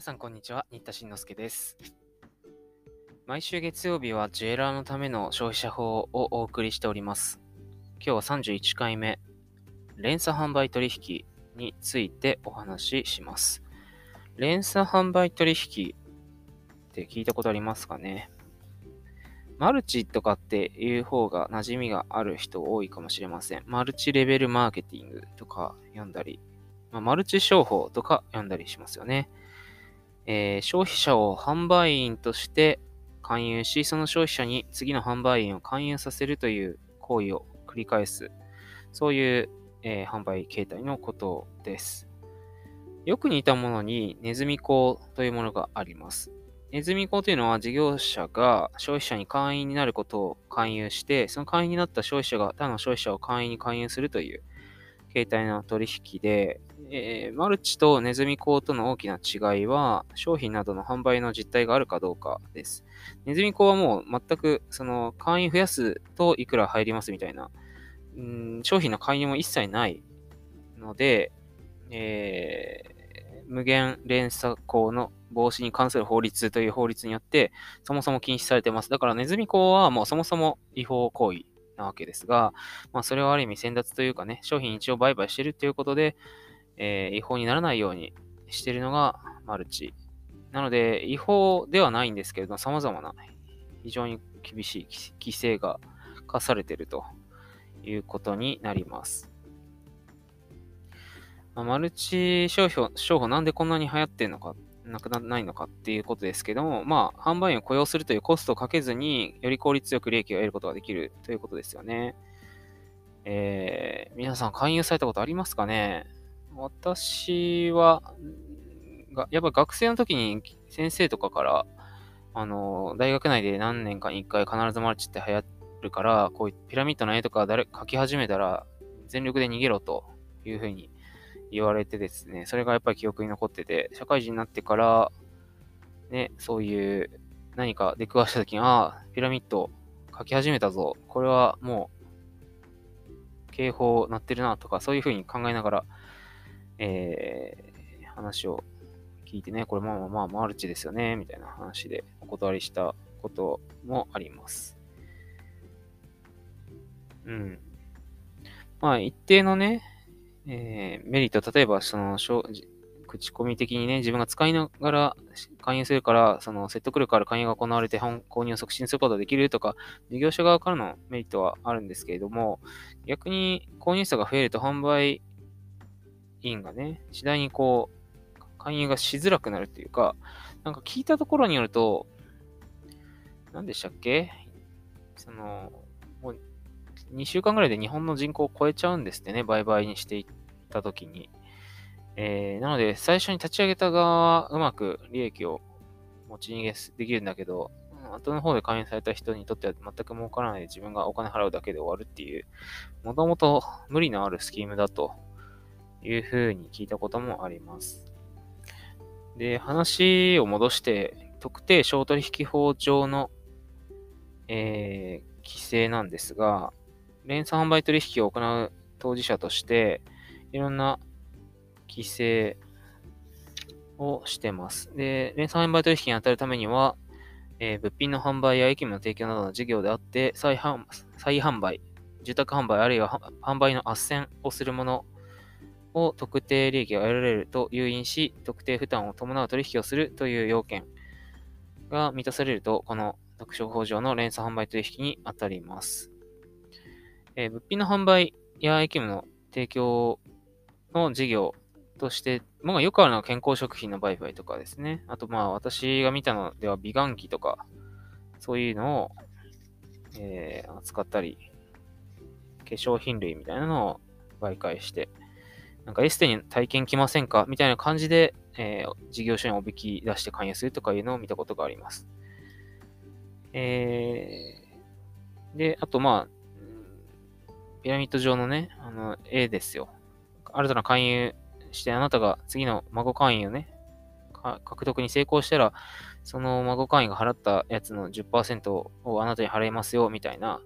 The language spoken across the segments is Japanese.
皆さんこんにちは、新田慎之介です。毎週月曜日はジュエラーのための消費者法をお送りしております。今日は31回目、連鎖販売取引についてお話しします。連鎖販売取引って聞いたことありますかね？マルチとかっていう方が馴染みがある人多いかもしれません。マルチレベルマーケティングとか読んだり、まあマルチ商法とか読んだりしますよね。えー消費者を販売員として勧誘し、その消費者に次の販売員を勧誘させるという行為を繰り返す、そういう、えー販売形態のことです。よく似たものにネズミ講というものがあります。ネズミ講というのは事業者が消費者に会員になることを勧誘して、その会員になった消費者が他の消費者を会員に勧誘するという形態の取引で、えーマルチとネズミ講との大きな違いは、商品などの販売の実態があるかどうかです。ネズミ講はもう全く、その、会員増やすといくら入りますみたいな、うん商品の勧誘も一切ないので、えー無限連鎖講の防止に関する法律という法律によって、そもそも禁止されてます。だからネズミ講はもうそもそも違法行為なわけですが、まあそれはある意味先達というかね、商品一応売買してるということで、えー違法にならないようにしてるのがマルチ。なので、違法ではないんですけれども、様々な非常に厳しい規制が課されているということになります。まあマルチ商法商法なんでこんなに流行ってんのか、なくならないのかっていうことですけども、まあ、販売員を雇用するというコストをかけずに、より効率よく利益を得ることができるということですよね。えー、皆さん勧誘されたことありますかね？私は、がやっぱ学生の時に先生とかから、あの、大学内で何年かに一回必ずマルチって流行るから、こういうピラミッドの絵とか誰描き始めたら、全力で逃げろというふうに言われてですね、それがやっぱり記憶に残ってて、社会人になってから、ね、そういう何か出くわした時に、ああ、ピラミッド描き始めたぞ。これはもう、警報鳴ってるなとか、そういうふうに考えながら、えー、話を聞いてね、これまあまあまあマルチですよね、みたいな話でお断りしたこともあります。うん。まあ、一定のね、えーメリット、例えば、その、口コミ的にね、自分が使いながら勧誘するから、その説得力ある勧誘が行われて購入を促進することができるとか、事業者側からのメリットはあるんですけれども、逆に購入者が増えると販売員がね、次第にこう、勧誘がしづらくなるっていうか、なんか聞いたところによると、何でしたっけ？その、2週間ぐらいで日本の人口を超えちゃうんですってね、売買にしていったときに。えー、なので、最初に立ち上げた側はうまく利益を持ち逃げできるんだけど、後の方で会員された人にとっては全く儲からないで自分がお金払うだけで終わるっていう、もともと無理のあるスキームだというふうに聞いたこともあります。で、話を戻して、特定商取引法上の、えー規制なんですが、連鎖販売取引を行う当事者として、いろんな規制をしてます。で、連鎖販売取引に当たるためには、えー物品の販売や駅務の提供などの事業であって、再販再販売、住宅販売あるいは販売の斡旋をするものを特定利益が得られると誘引し、特定負担を伴う取引をするという要件が満たされると、この特殊法上の連鎖販売取引に当たります。えー物品の販売や駅務の提供の事業として、まあよくあるのは健康食品の売買とかですね。あとまあ私が見たのでは美顔器とか、そういうのを、えー扱ったり、化粧品類みたいなのを媒介して、なんかエステに体験来ませんかみたいな感じで、えー事業所におびき出して勧誘するとかいうのを見たことがあります。えー、で、あとまあ、ピラミッド上のね、あの、絵ですよ。新たな勧誘して、あなたが次の孫会員をね、獲得に成功したら、その孫会員が払ったやつの10%をあなたに払いますよ、みたいな、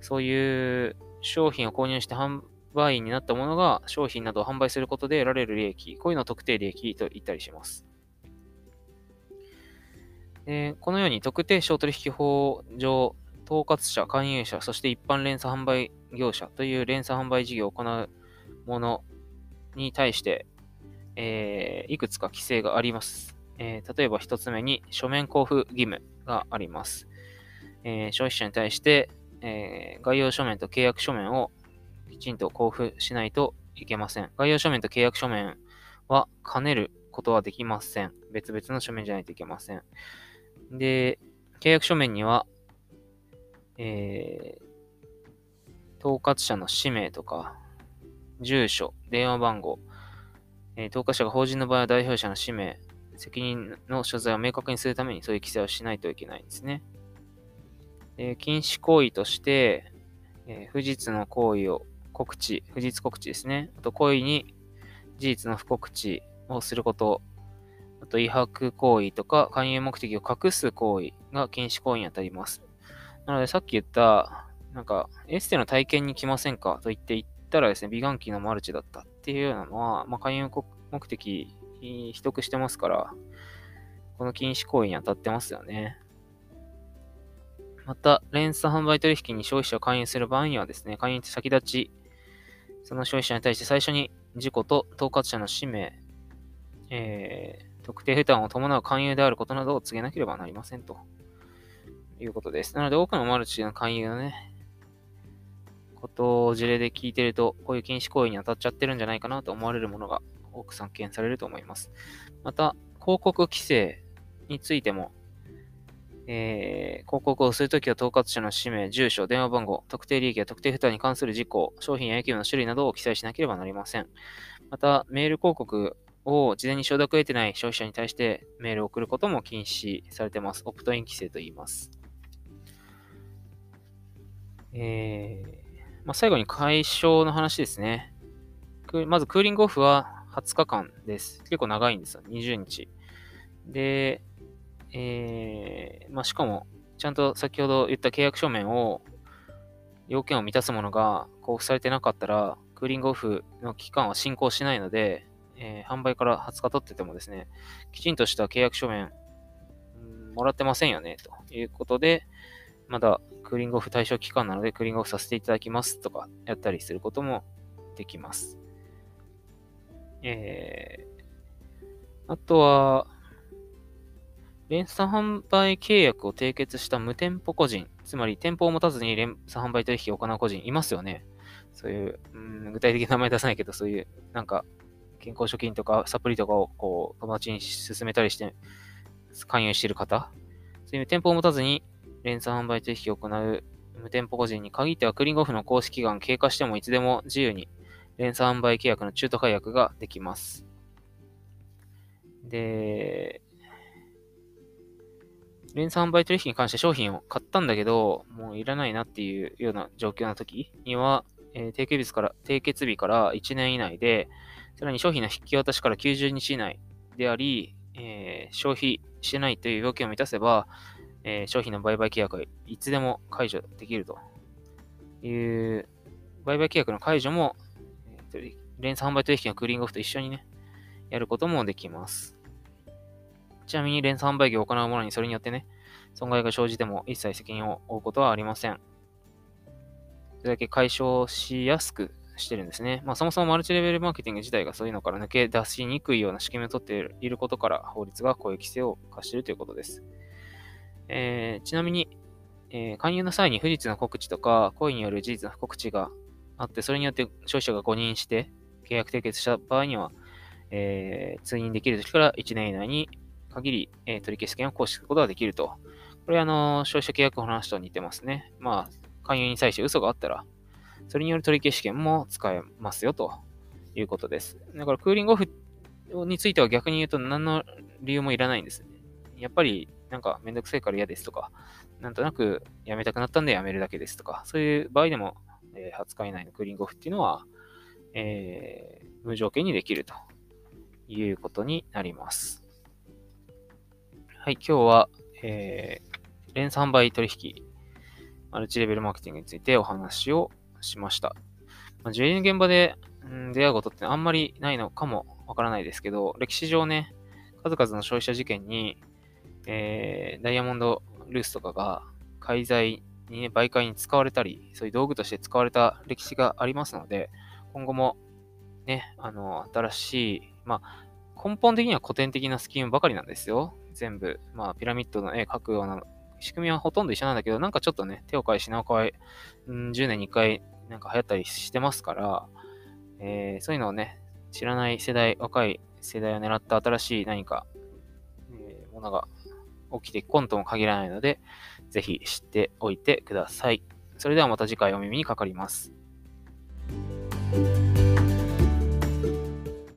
そういう商品を購入して販売員になったものが商品などを販売することで得られる利益、こういうのを特定利益と言ったりします。えこのように特定商取引法上、統括者、勧誘者、そして一般連鎖販売業者という連鎖販売事業を行うものに対して、えー、いくつか規制があります。えー、例えば一つ目に書面交付義務があります。えー、消費者に対して、え概要書面と契約書面をきちんと交付しないといけません。概要書面と契約書面は兼ねることはできません。別々の書面じゃないといけません。で、契約書面には、えー、統括者の氏名とか、住所、電話番号、えー、統括者が法人の場合は代表者の氏名、責任の所在を明確にするためにそういう規制をしないといけないんですね。で禁止行為として、えー、不実の行為を告知、不実告知ですね。あと、故意に事実の不告知をすること、あと、違白行為とか、勧誘目的を隠す行為が禁止行為に当たります。なので、さっき言った、なんか、エステの体験に来ませんか？と言って行ったらですね、美顔器のマルチだったっていうようなのは、まあ、勧誘目的、秘匿してますから、この禁止行為に当たってますよね。また、連鎖販売取引に消費者を勧誘する場合にはですね、勧誘先立ち、その消費者に対して最初に事故と統括者の氏名、えー、特定負担を伴う勧誘であることなどを告げなければなりませんということです。なので多くのマルチの勧誘のね、ことを事例で聞いてると、こういう禁止行為に当たっちゃってるんじゃないかなと思われるものが多く散見されると思います。また、広告規制についても、えー、広告をするときは統括者の氏名、住所、電話番号、特定利益や特定負担に関する事項、商品や役務の種類などを記載しなければなりません。また、メール広告を事前に承諾を得てない消費者に対してメールを送ることも禁止されています。オプトイン規制と言います。えー、まあ、最後に解消の話ですね。まず、クーリングオフは20日間です。結構長いんですよ。20日。で、えー、まあ、しかも、ちゃんと先ほど言った契約書面を、要件を満たすものが交付されてなかったら、クーリングオフの期間は進行しないので、えー、販売から20日取っててもですね、きちんとした契約書面、もらってませんよね、ということで、まだクーリングオフ対象期間なので、クーリングオフさせていただきますとか、やったりすることもできます。えー、あとは、連鎖販売契約を締結した無店舗個人、つまり店舗を持たずに連鎖販売取引を行う個人いますよね。そういう、うん、具体的な名前出さないけど、そういう、なんか、健康食品とかサプリとかをこう友達に勧めたりして、勧誘している方、そういう店舗を持たずに連鎖販売取引を行う無店舗個人に限ってはクリンゴフの公式期間経過してもいつでも自由に連鎖販売契約の中途解約ができます。で、連鎖販売取引に関して商品を買ったんだけど、もういらないなっていうような状況の時には、えー、締結日から、締結日から1年以内で、さらに商品の引き渡しから90日以内であり、えー、消費してないという要件を満たせば、えー、商品の売買契約はいつでも解除できるという、売買契約の解除も、え、連鎖販売取引のクーリングオフと一緒にね、やることもできます。ちなみに連鎖販売業を行う者にそれによってね、損害が生じても一切責任を負うことはありません。それだけ解消しやすくしてるんですね。まあそもそもマルチレベルマーケティング自体がそういうのから抜け出しにくいような仕組みを取っていることから法律がこういう規制を課しているということです。えー、ちなみに、えー、勧誘の際に不実の告知とか、故意による事実の告知があって、それによって消費者が誤認して契約締結した場合には、えー、通認できる時から1年以内に限り、えー、取消し権を行使することができると。これあの、消費者契約法の話と似てますね。まあ、勧誘に際して嘘があったら、それによる取り消し権も使えますよということです。だからクーリングオフについては逆に言うと何の理由もいらないんですね。やっぱりなんかめんどくさいから嫌ですとか、なんとなくやめたくなったんでやめるだけですとか、そういう場合でも、えー、20日以内のクーリングオフっていうのは、えー、無条件にできるということになります。はい、今日は、えー、連鎖販売取引、マルチレベルマーケティングについてお話をしました。まあ、10の現場で、うん、出会うことってあんまりないのかもわからないですけど、歴史上ね、数々の消費者事件に、えー、ダイヤモンドルースとかが介在にね、媒介に使われたり、そういう道具として使われた歴史がありますので、今後もね、あの、新しい、まあ、根本的には古典的なスキームばかりなんですよ。全部。まあ、ピラミッドの絵描くような仕組みはほとんど一緒なんだけど、なんかちょっとね、手を変え品を変え、10年に1回なんか流行ったりしてますから、えー、そういうのをね、知らない世代、若い世代を狙った新しい何か、えー、ものが起きていくことも限らないので、ぜひ知っておいてください。それではまた次回お耳にかかります。